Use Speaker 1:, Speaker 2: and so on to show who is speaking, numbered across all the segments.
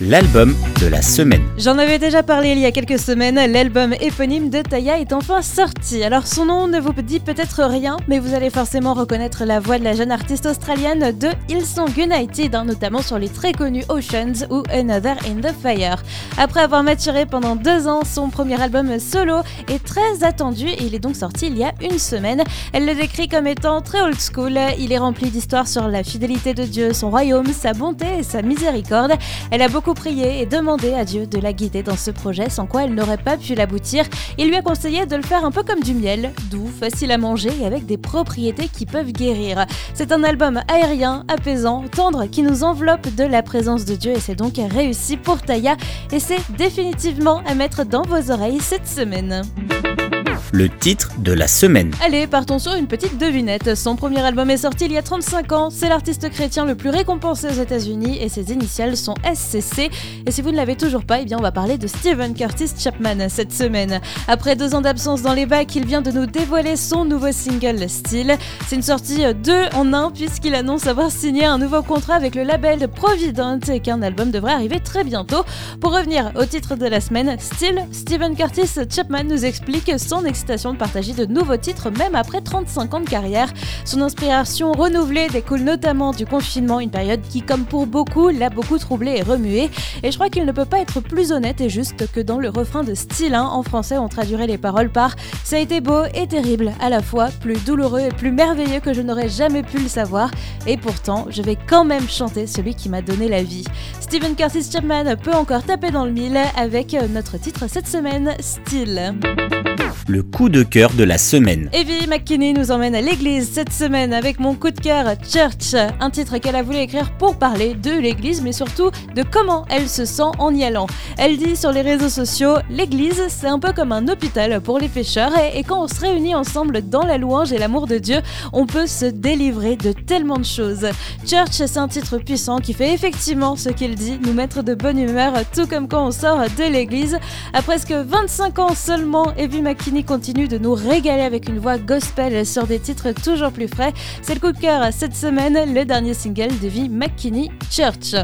Speaker 1: l'album de la semaine.
Speaker 2: J'en avais déjà parlé il y a quelques semaines, l'album éponyme de Taya est enfin sorti. Alors son nom ne vous dit peut-être rien, mais vous allez forcément reconnaître la voix de la jeune artiste australienne de Hillsong United, hein, notamment sur les très connus Oceans ou Another in the Fire. Après avoir maturé pendant deux ans, son premier album solo est très attendu et il est donc sorti il y a une semaine. Elle le décrit comme étant très old school, il est rempli d'histoires sur la fidélité de Dieu, son royaume, sa bonté et sa miséricorde. Elle a beaucoup prier et demander à Dieu de la guider dans ce projet, sans quoi elle n'aurait pas pu l'aboutir. Il lui a conseillé de le faire un peu comme du miel, doux, facile à manger et avec des propriétés qui peuvent guérir. C'est un album aérien, apaisant, tendre, qui nous enveloppe de la présence de Dieu et c'est donc réussi pour Taya et c'est définitivement à mettre dans vos oreilles cette semaine
Speaker 1: le titre de la semaine.
Speaker 2: Allez, partons sur une petite devinette. Son premier album est sorti il y a 35 ans. C'est l'artiste chrétien le plus récompensé aux États-Unis et ses initiales sont SCC. Et si vous ne l'avez toujours pas, eh bien on va parler de Steven Curtis Chapman cette semaine. Après deux ans d'absence dans les bacs, il vient de nous dévoiler son nouveau single Style. C'est une sortie deux en un puisqu'il annonce avoir signé un nouveau contrat avec le label Provident et qu'un album devrait arriver très bientôt. Pour revenir au titre de la semaine, Style, Steven Curtis Chapman nous explique son expérience de partager de nouveaux titres même après 35 ans de carrière. Son inspiration renouvelée découle notamment du confinement, une période qui, comme pour beaucoup, l'a beaucoup troublé et remué. Et je crois qu'il ne peut pas être plus honnête et juste que dans le refrain de Style, hein, en français, on traduirait les paroles par Ça a été beau et terrible, à la fois plus douloureux et plus merveilleux que je n'aurais jamais pu le savoir. Et pourtant, je vais quand même chanter celui qui m'a donné la vie. Stephen Curtis Chapman peut encore taper dans le mille avec notre titre cette semaine, Style
Speaker 1: le coup de cœur de la semaine.
Speaker 2: Evie McKinney nous emmène à l'église cette semaine avec mon coup de cœur Church, un titre qu'elle a voulu écrire pour parler de l'église, mais surtout de comment elle se sent en y allant. Elle dit sur les réseaux sociaux L'église, c'est un peu comme un hôpital pour les pécheurs, et, et quand on se réunit ensemble dans la louange et l'amour de Dieu, on peut se délivrer de tellement de choses. Church, c'est un titre puissant qui fait effectivement ce qu'il dit, nous mettre de bonne humeur, tout comme quand on sort de l'église. À presque 25 ans seulement, Evie McKinney continue de nous régaler avec une voix gospel sur des titres toujours plus frais. C'est le coup de cœur cette semaine, le dernier single de V. McKinney, Church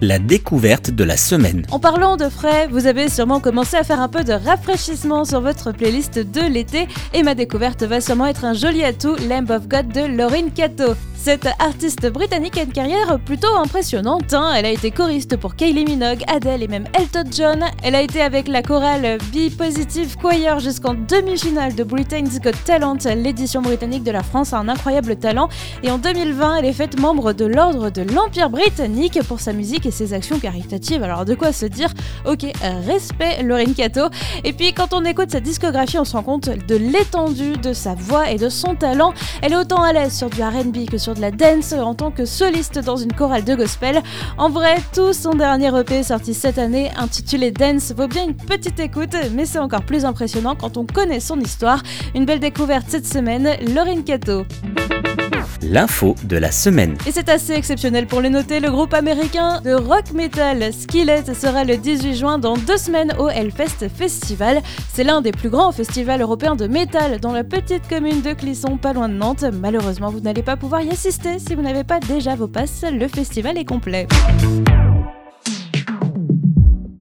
Speaker 1: la découverte de la semaine.
Speaker 2: En parlant de frais, vous avez sûrement commencé à faire un peu de rafraîchissement sur votre playlist de l'été et ma découverte va sûrement être un joli atout, Lamb of God de Lauryn Cato. Cette artiste britannique a une carrière plutôt impressionnante. Hein. Elle a été choriste pour Kylie Minogue, Adele et même Elton John. Elle a été avec la chorale Be Positive Choir jusqu'en demi-finale de Britain's Got Talent. L'édition britannique de la France a un incroyable talent. Et en 2020, elle est faite membre de l'Ordre de l'Empire britannique pour sa musique ses actions caritatives. Alors de quoi se dire Ok, respect Lorraine Cato. Et puis quand on écoute sa discographie, on se rend compte de l'étendue de sa voix et de son talent. Elle est autant à l'aise sur du RB que sur de la dance en tant que soliste dans une chorale de gospel. En vrai, tout son dernier EP sorti cette année, intitulé Dance, vaut bien une petite écoute, mais c'est encore plus impressionnant quand on connaît son histoire. Une belle découverte cette semaine, Laurine Cato
Speaker 1: l'info de la semaine.
Speaker 2: Et c'est assez exceptionnel pour le noter, le groupe américain de rock metal Skillet sera le 18 juin dans deux semaines au Hellfest Festival. C'est l'un des plus grands festivals européens de métal dans la petite commune de Clisson, pas loin de Nantes. Malheureusement, vous n'allez pas pouvoir y assister si vous n'avez pas déjà vos passes, le festival est complet.